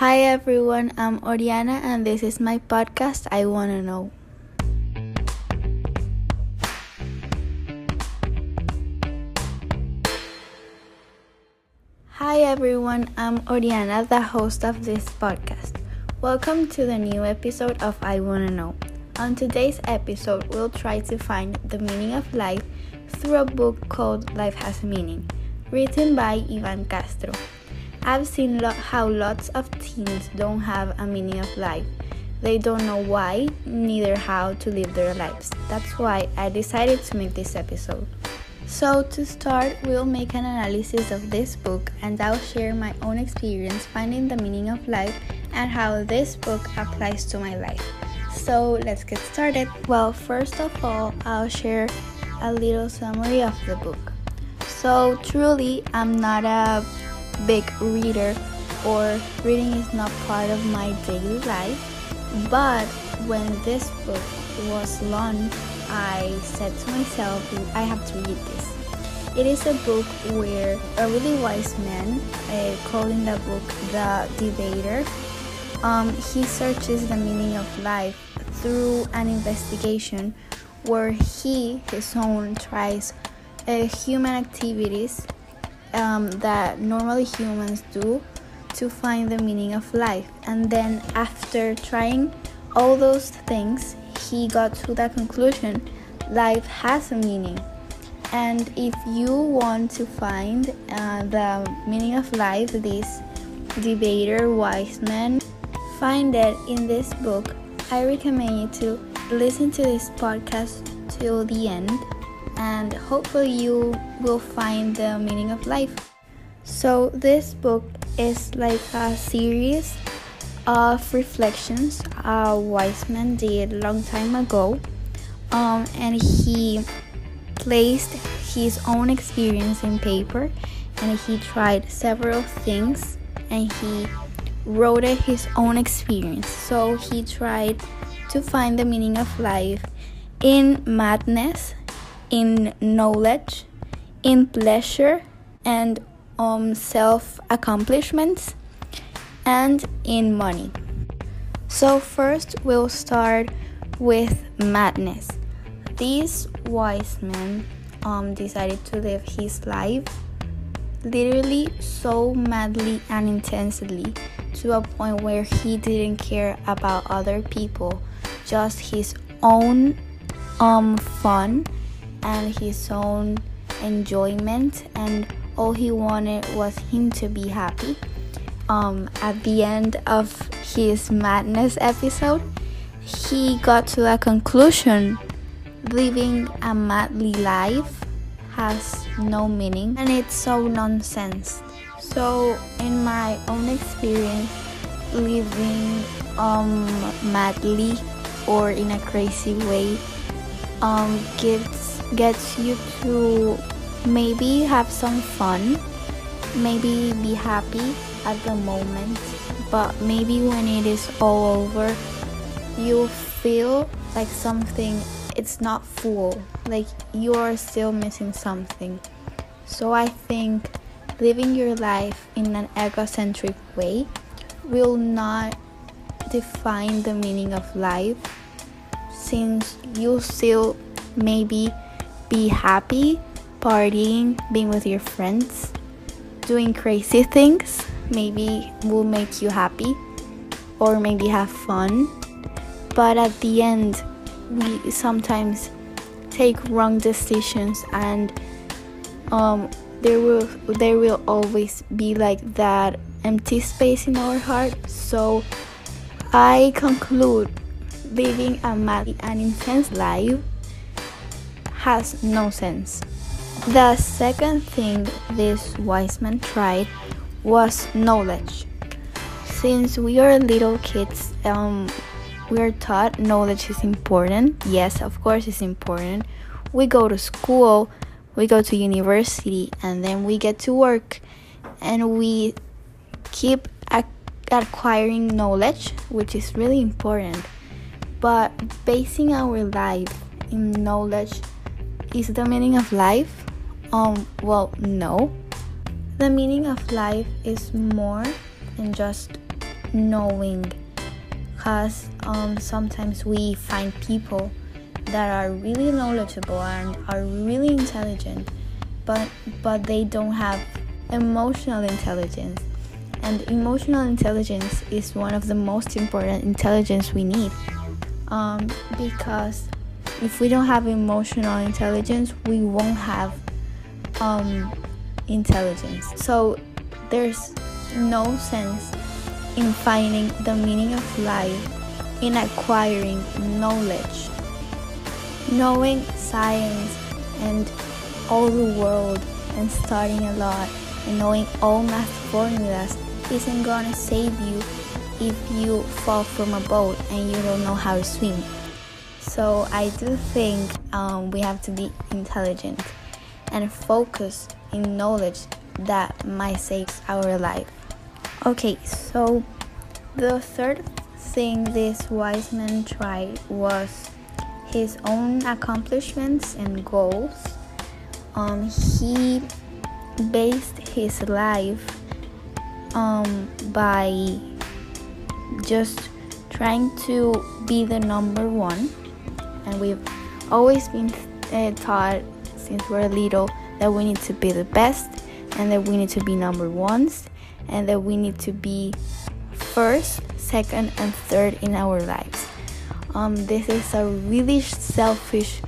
Hi everyone, I'm Oriana and this is my podcast I Wanna Know. Hi everyone, I'm Oriana, the host of this podcast. Welcome to the new episode of I Wanna Know. On today's episode, we'll try to find the meaning of life through a book called Life Has Meaning, written by Ivan Castro. I've seen lo- how lots of teens don't have a meaning of life. They don't know why, neither how to live their lives. That's why I decided to make this episode. So, to start, we'll make an analysis of this book and I'll share my own experience finding the meaning of life and how this book applies to my life. So, let's get started. Well, first of all, I'll share a little summary of the book. So, truly, I'm not a big reader or reading is not part of my daily life, but when this book was launched, I said to myself, I have to read this. It is a book where a really wise man, uh, calling the book The Debater, um, he searches the meaning of life through an investigation where he, his own, tries uh, human activities um, that normally humans do to find the meaning of life. And then, after trying all those things, he got to that conclusion life has a meaning. And if you want to find uh, the meaning of life, this debater, wise man, find it in this book. I recommend you to listen to this podcast till the end, and hopefully, you will find the meaning of life. So, this book is like a series of reflections a wise man did a long time ago um, and he placed his own experience in paper and he tried several things and he wrote his own experience so he tried to find the meaning of life in madness in knowledge in pleasure and um, self accomplishments and in money. So, first, we'll start with madness. This wise man um, decided to live his life literally so madly and intensely to a point where he didn't care about other people, just his own um, fun and his own enjoyment, and all he wanted was him to be happy um, at the end of his madness episode, he got to a conclusion living a madly life has no meaning and it's so nonsense. So, in my own experience, living um, madly or in a crazy way um, gets gets you to maybe have some fun, maybe be happy at the moment, but maybe when it is all over, you feel like something it's not full, like you are still missing something. So I think living your life in an egocentric way will not define the meaning of life since you still maybe be happy partying, being with your friends, doing crazy things maybe will make you happy or maybe have fun. But at the end, we sometimes take wrong decisions and um, there will there will always be like that empty space in our heart. So I conclude living a mad and intense life has no sense. The second thing this wise man tried was knowledge. Since we are little kids, um, we are taught knowledge is important. Yes, of course, it's important. We go to school, we go to university, and then we get to work, and we keep acquiring knowledge, which is really important. But basing our life in knowledge is the meaning of life? Um, well, no. The meaning of life is more than just knowing because um, sometimes we find people that are really knowledgeable and are really intelligent but but they don't have emotional intelligence and emotional intelligence is one of the most important intelligence we need um, because if we don't have emotional intelligence we won't have um, intelligence so there's no sense in finding the meaning of life in acquiring knowledge knowing science and all the world and studying a lot and knowing all math formulas isn't gonna save you if you fall from a boat and you don't know how to swim. So I do think um, we have to be intelligent and focus in knowledge that might save our life. Okay, so the third thing this wise man tried was his own accomplishments and goals. Um, he based his life um, by just trying to be the number one. And we've always been uh, taught since we're little that we need to be the best and that we need to be number ones and that we need to be first, second, and third in our lives. Um, this is a really selfish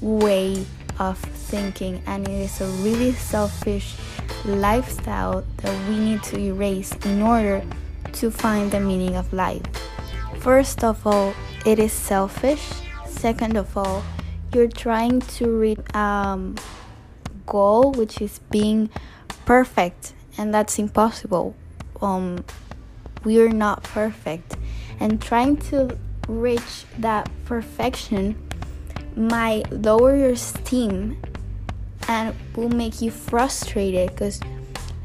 way of thinking, and it is a really selfish lifestyle that we need to erase in order to find the meaning of life. First of all, it is selfish. Second of all, you're trying to reach um, goal which is being perfect, and that's impossible. Um, we're not perfect, and trying to reach that perfection might lower your esteem and will make you frustrated because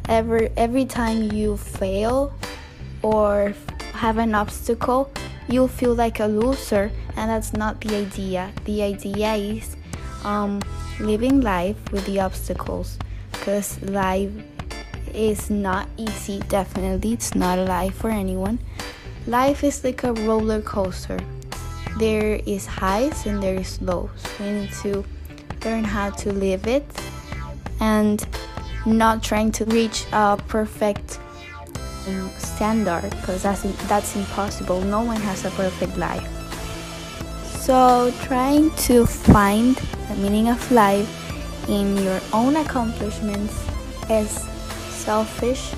every every time you fail or have an obstacle you'll feel like a loser and that's not the idea. The idea is um, living life with the obstacles. Because life is not easy definitely. It's not a life for anyone. Life is like a roller coaster. There is highs and there is lows. We need to learn how to live it and not trying to reach a perfect um, standard because that's that's impossible. No one has a perfect life so trying to find the meaning of life in your own accomplishments is selfish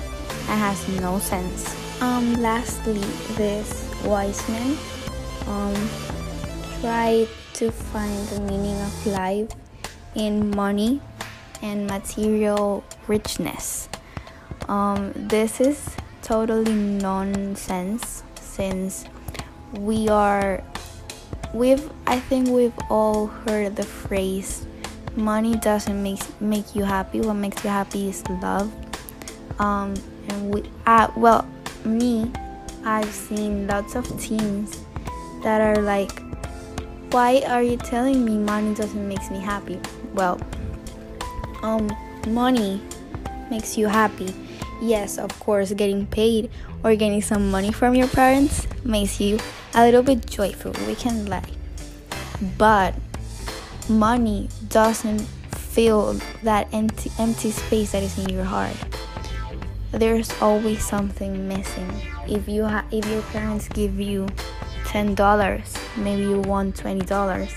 and has no sense um lastly this wise man um tried to find the meaning of life in money and material richness. Um, this is totally nonsense since we are we've I think we've all heard the phrase money doesn't make make you happy. What makes you happy is love. Um, and we uh, well me I've seen lots of teens that are like why are you telling me money doesn't make me happy? Well um money makes you happy. Yes of course getting paid or getting some money from your parents makes you a little bit joyful. We can lie but money doesn't fill that empty, empty space that is in your heart. There's always something missing. If you ha- if your parents give you $10 maybe you want $20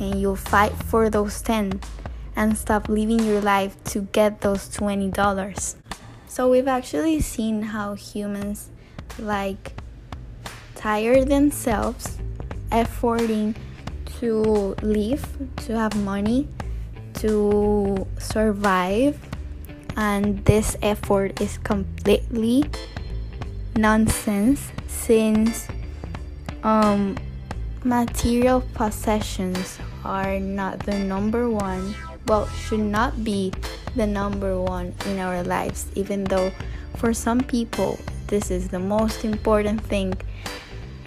and you fight for those 10 and stop living your life to get those $20. So we've actually seen how humans like tire themselves efforting to live, to have money, to survive, and this effort is completely nonsense since um, material possessions are not the number one well should not be the number one in our lives even though for some people this is the most important thing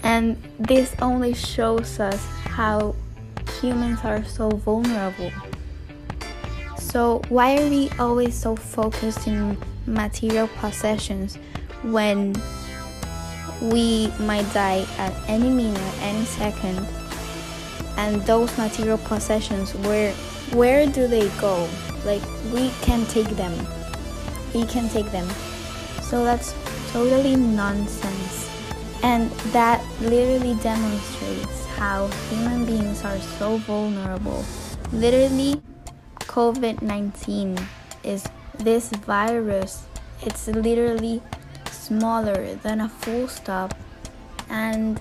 and this only shows us how humans are so vulnerable so why are we always so focused in material possessions when we might die at any minute, any second. And those material possessions, where where do they go? Like we can take them. We can take them. So that's totally nonsense. And that literally demonstrates how human beings are so vulnerable. Literally, COVID 19 is this virus. It's literally smaller than a full stop and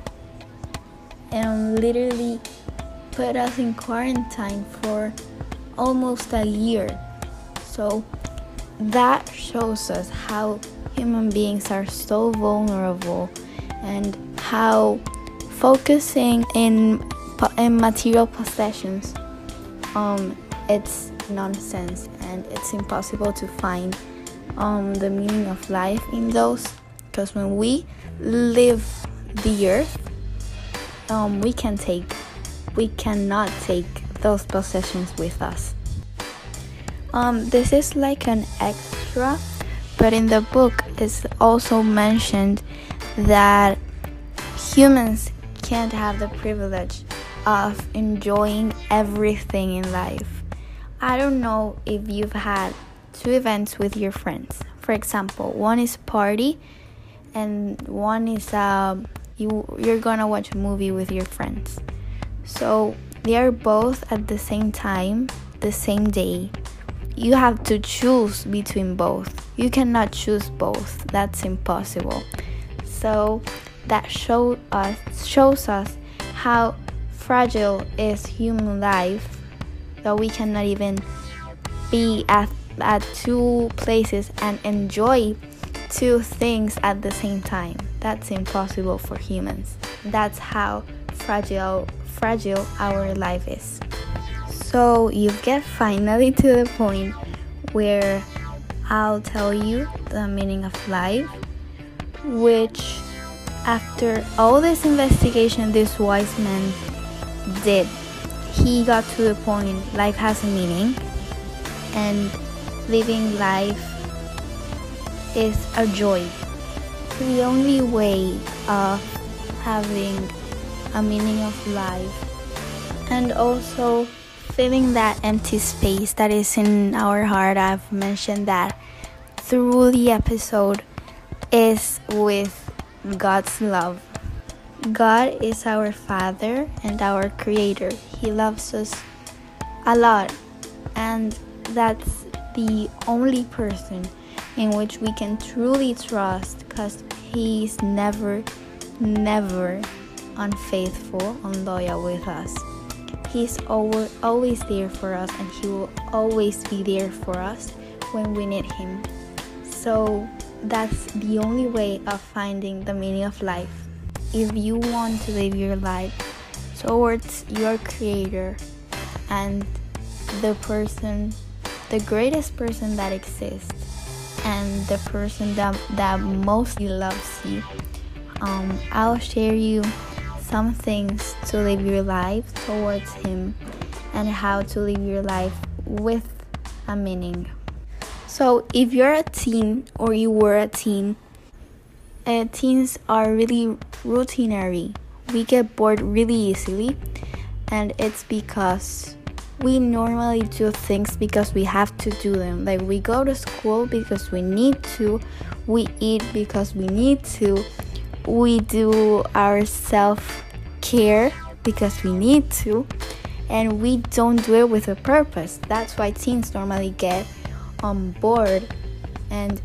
and literally put us in quarantine for almost a year. So that shows us how human beings are so vulnerable and how focusing in in material possessions um it's nonsense and it's impossible to find um the meaning of life in those. Because when we live the earth um we can take we cannot take those possessions with us. Um this is like an extra but in the book it's also mentioned that humans can't have the privilege of enjoying everything in life. I don't know if you've had two events with your friends. For example, one is a party and one is uh, you you're gonna watch a movie with your friends. So they are both at the same time, the same day. You have to choose between both. You cannot choose both. That's impossible. So that show us shows us how fragile is human life that we cannot even be at, at two places and enjoy two things at the same time. That's impossible for humans. That's how fragile fragile our life is. So you get finally to the point where I'll tell you the meaning of life which after all this investigation this wise man did, he got to the point life has a meaning and living life is a joy. The only way of having a meaning of life and also filling that empty space that is in our heart. I've mentioned that through the episode is with God's love. God is our Father and our Creator. He loves us a lot, and that's the only person in which we can truly trust because He's never, never unfaithful, unloyal with us. He's always there for us, and He will always be there for us when we need Him. So, that's the only way of finding the meaning of life. If you want to live your life towards your creator and the person, the greatest person that exists, and the person that, that mostly loves you, um, I'll share you some things to live your life towards Him and how to live your life with a meaning. So, if you're a teen or you were a teen, uh, teens are really routinary. We get bored really easily, and it's because we normally do things because we have to do them. Like, we go to school because we need to, we eat because we need to, we do our self care because we need to, and we don't do it with a purpose. That's why teens normally get on board and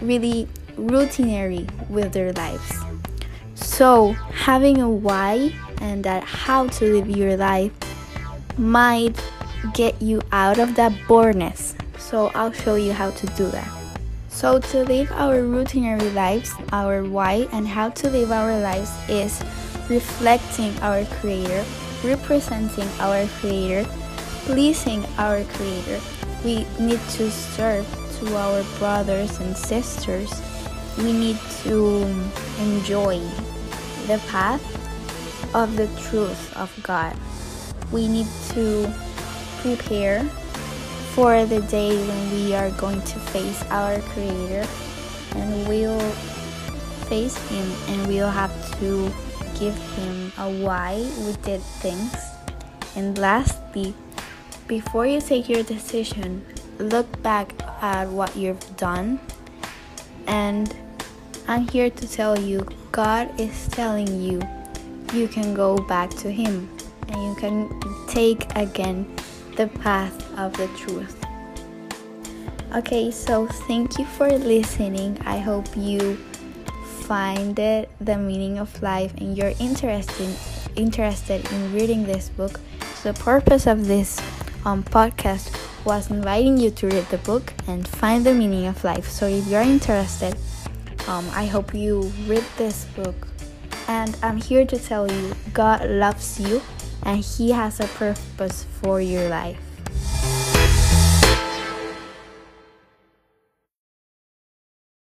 really routinary with their lives. So, having a why and that how to live your life might get you out of that boredness. So, I'll show you how to do that. So, to live our routinary lives, our why and how to live our lives is reflecting our Creator, representing our Creator, pleasing our Creator, we need to serve to our brothers and sisters. We need to enjoy the path of the truth of God. We need to prepare for the day when we are going to face our Creator and we'll face him and we'll have to give him a why we did things. And lastly, before you take your decision, look back at what you've done. And I'm here to tell you God is telling you you can go back to Him and you can take again the path of the truth. Okay, so thank you for listening. I hope you find it the meaning of life and you're interested interested in reading this book. The purpose of this um, podcast was inviting you to read the book and find the meaning of life. So if you're interested, um, I hope you read this book. And I'm here to tell you God loves you and He has a purpose for your life.